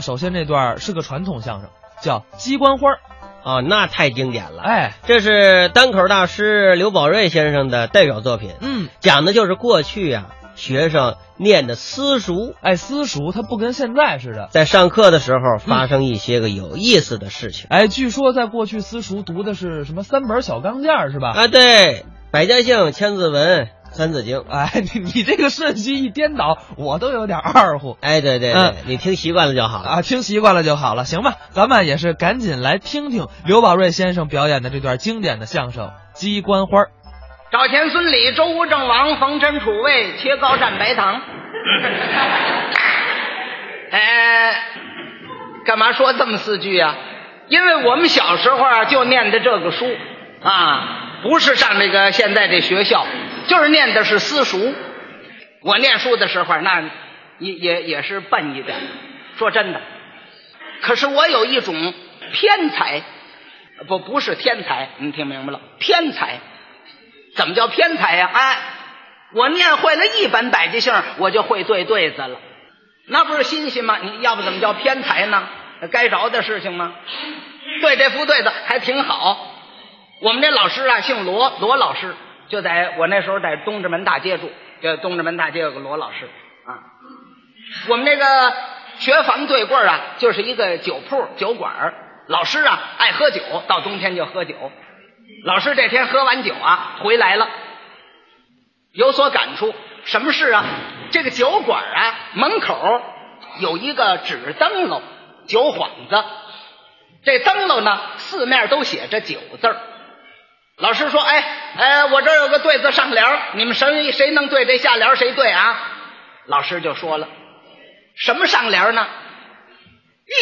首先这段是个传统相声，叫《鸡冠花》。哦，那太经典了。哎，这是单口大师刘宝瑞先生的代表作品。嗯，讲的就是过去啊，学生念的私塾。哎，私塾它不跟现在似的，在上课的时候发生一些个有意思的事情。哎，据说在过去私塾读的是什么三本小钢件是吧？啊，对，百家姓、千字文。三字经，哎，你你这个顺序一颠倒，我都有点二乎。哎，对对对，你听习惯了就好了啊，听习惯了就好了。行吧，咱们也是赶紧来听听刘宝瑞先生表演的这段经典的相声《鸡冠花》。赵钱孙李周吴郑王冯陈楚卫切糕蘸白糖。哎，干嘛说这么四句啊？因为我们小时候啊就念的这个书啊，不是上这个现在这学校。就是念的是私塾，我念书的时候，那也也也是笨一点。说真的，可是我有一种偏才，不不是天才，你听明白了？偏才，怎么叫偏才呀？哎，我念会了一本百家姓，我就会对对子了，那不是新鲜吗？你要不怎么叫偏才呢？该着的事情吗？对这副对子还挺好。我们这老师啊，姓罗，罗老师。就在我那时候在东直门大街住，这东直门大街有个罗老师啊。我们那个学房对过啊，就是一个酒铺酒馆老师啊爱喝酒，到冬天就喝酒。老师这天喝完酒啊回来了，有所感触。什么事啊？这个酒馆啊门口有一个纸灯笼，酒幌子。这灯笼呢四面都写着酒字儿。老师说：“哎哎，我这儿有个对子上联，你们谁谁能对这下联谁对啊？”老师就说了：“什么上联呢？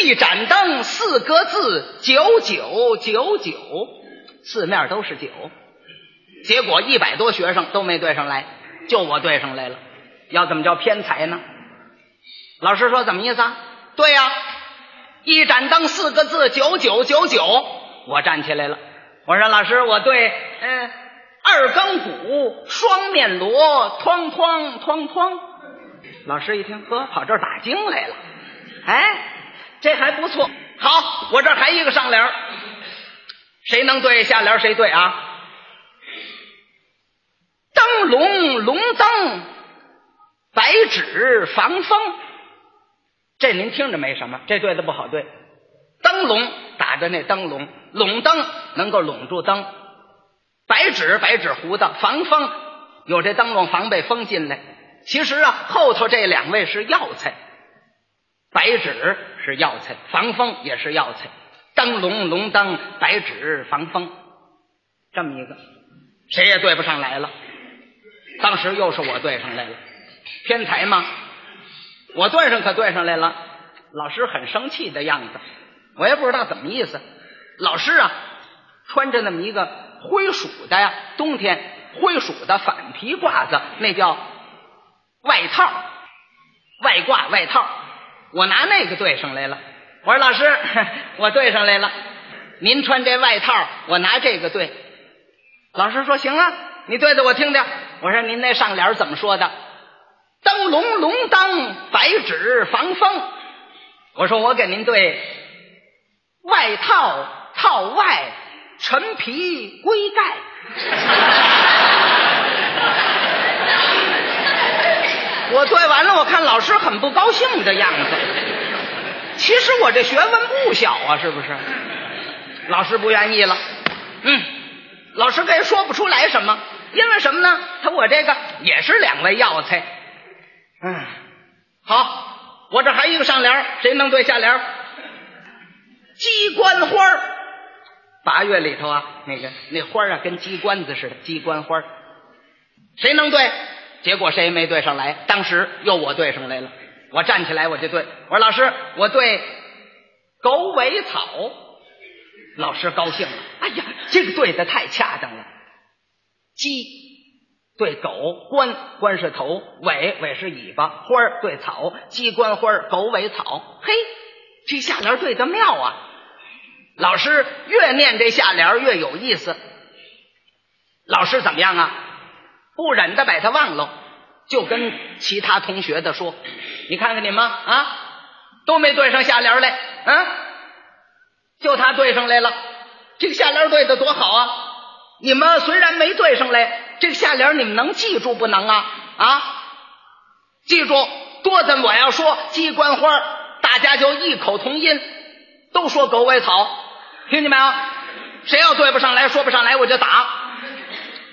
一盏灯，四个字，九九九九，四面都是酒。结果一百多学生都没对上来，就我对上来了。要怎么叫偏才呢？”老师说：“怎么意思啊？”对呀，一盏灯，四个字，九九九九。我站起来了。我说老师，我对，嗯，二更鼓，双面锣，哐哐哐哐。老师一听，呵，跑这儿打经来了。哎，这还不错。好，我这还一个上联，谁能对下联谁对啊？灯笼龙灯，白纸防风。这您听着没什么，这对的不好对。灯笼打着那灯笼，笼灯能够笼住灯，白纸白纸糊的防风，有这灯笼防备风进来。其实啊，后头这两位是药材，白纸是药材，防风也是药材。灯笼笼灯，白纸防风，这么一个，谁也对不上来了。当时又是我对上来了，天才吗？我对上可对上来了，老师很生气的样子。我也不知道怎么意思，老师啊，穿着那么一个灰鼠的呀，冬天灰鼠的反皮褂子，那叫外套，外褂外套。我拿那个对上来了。我说老师，我对上来了。您穿这外套，我拿这个对。老师说行啊，你对对我听听。我说您那上联怎么说的？灯笼笼灯，白纸防风。我说我给您对。外套套外，陈皮龟盖。我对完了，我看老师很不高兴的样子。其实我这学问不小啊，是不是？老师不愿意了。嗯，老师也说不出来什么，因为什么呢？他我这个也是两味药材。嗯，好，我这还一个上联，谁能对下联？鸡冠花八月里头啊，那个那花啊，跟鸡冠子似的。鸡冠花谁能对？结果谁没对上来。当时又我对上来了，我站起来我就对，我说老师，我对狗尾草。老师高兴了，哎呀，这个对的太恰当了。鸡对狗，冠冠是头，尾尾是尾巴，花对草，鸡冠花，狗尾草。嘿，这下联对的妙啊！老师越念这下联越有意思。老师怎么样啊？不忍的把他忘了，就跟其他同学的说：“你看看你们啊，都没对上下联来，啊，就他对上来了。这个下联对的多好啊！你们虽然没对上来，这个下联你们能记住不能啊？啊，记住，多的我要说鸡冠花，大家就异口同音，都说狗尾草，听见没有？谁要对不上来说不上来，我就打。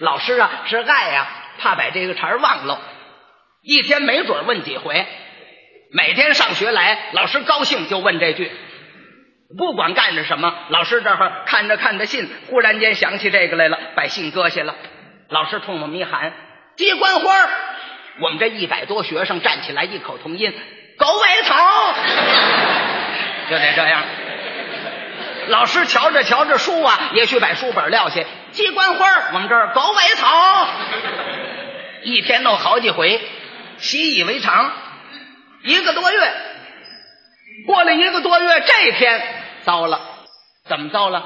老师啊，是爱呀，怕把这个茬忘了，一天没准问几回。每天上学来，老师高兴就问这句。不管干着什么，老师这儿看着看着信，忽然间想起这个来了，把信搁下了。老师冲我们一喊：“鸡冠花！”我们这一百多学生站起来，异口同音：“狗尾草！”就得这样。老师瞧着瞧着书啊，也许把书本撂下。鸡冠花，我们这儿狗尾草，一天弄好几回，习以为常。一个多月，过了一个多月，这天糟了，怎么糟了？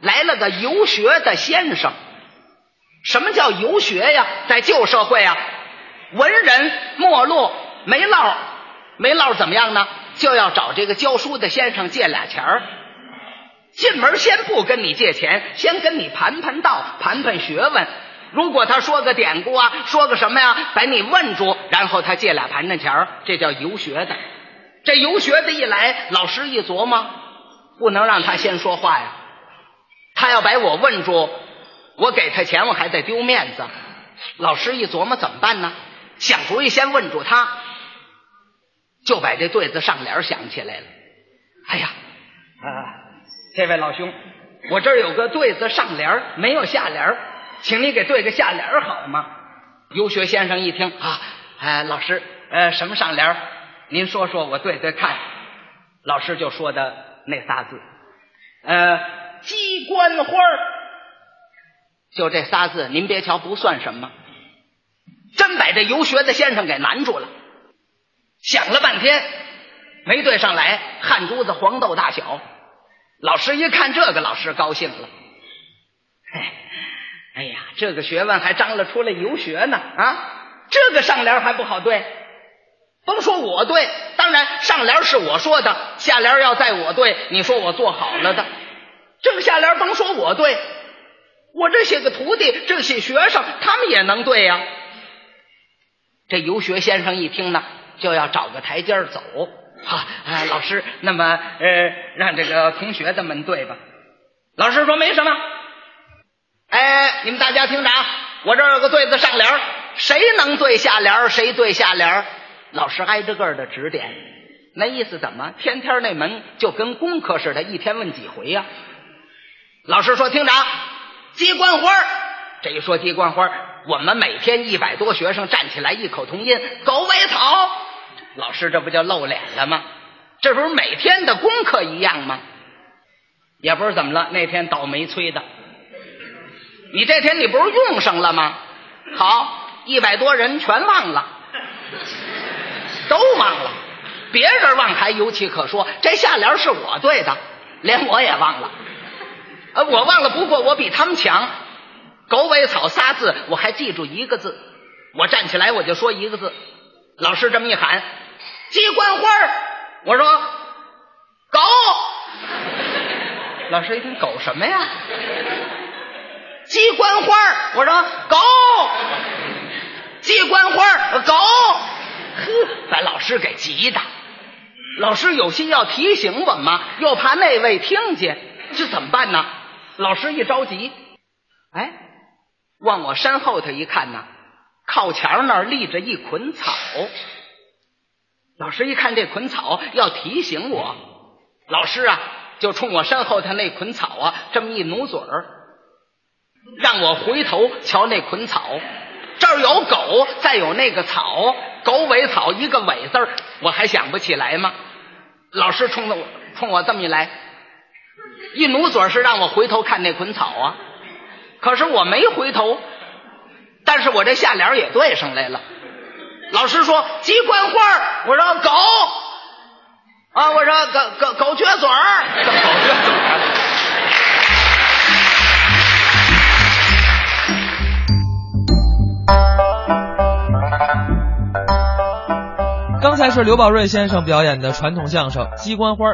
来了个游学的先生。什么叫游学呀？在旧社会啊，文人没落，没落，没落怎么样呢？就要找这个教书的先生借俩钱儿。进门先不跟你借钱，先跟你盘盘道，盘盘学问。如果他说个典故啊，说个什么呀，把你问住，然后他借俩盘缠钱儿，这叫游学的。这游学的一来，老师一琢磨，不能让他先说话呀。他要把我问住，我给他钱，我还得丢面子。老师一琢磨怎么办呢？想主意，先问住他，就把这对子上联想起来了。哎呀，这位老兄，我这儿有个对子上联，没有下联。请你给对个下联好吗？游学先生一听啊，哎，老师，呃，什么上联？您说说，我对对看。老师就说的那仨字，呃，鸡冠花就这仨字，您别瞧不算什么，真把这游学的先生给难住了。想了半天，没对上来，汗珠子黄豆大小。老师一看这个，老师高兴了。哎呀，这个学问还张罗出来游学呢啊！这个上联还不好对，甭说我对，当然上联是我说的，下联要在我对，你说我做好了的。这个下联甭说我对，我这些个徒弟，这些学生，他们也能对呀。这游学先生一听呢，就要找个台阶走。哈，哎，老师，那么呃，让这个同学的们对吧？老师说没什么。哎，你们大家听着啊！我这儿有个对子上联，谁能对下联，谁对下联，老师挨着个的指点。那意思怎么？天天那门就跟功课似的，一天问几回呀？老师说：“听着，鸡冠花这一说鸡冠花我们每天一百多学生站起来，异口同音：“狗尾草。”老师这不就露脸了吗？这不是每天的功课一样吗？也不知怎么了，那天倒霉催的。你这天你不是用上了吗？好，一百多人全忘了，都忘了。别人忘还有其可说，这下联是我对的，连我也忘了。呃，我忘了，不过我比他们强。狗尾草仨字，我还记住一个字。我站起来我就说一个字。老师这么一喊，鸡冠花我说狗。老师一听，狗什么呀？鸡冠花我说狗，鸡冠花狗，呵，把老师给急的。老师有心要提醒我们，又怕那位听见，这怎么办呢？老师一着急，哎，往我身后头一看呢，靠墙那儿立着一捆草。老师一看这捆草，要提醒我，老师啊，就冲我身后头那捆草啊，这么一努嘴儿。让我回头瞧那捆草，这儿有狗，再有那个草，狗尾草一个尾字，我还想不起来吗？老师冲着我，冲我这么一来，一努嘴是让我回头看那捆草啊。可是我没回头，但是我这下联也对上来了。老师说鸡冠花我说狗啊，我说狗狗狗撅嘴儿，狗撅嘴儿。才是刘宝瑞先生表演的传统相声《鸡冠花》。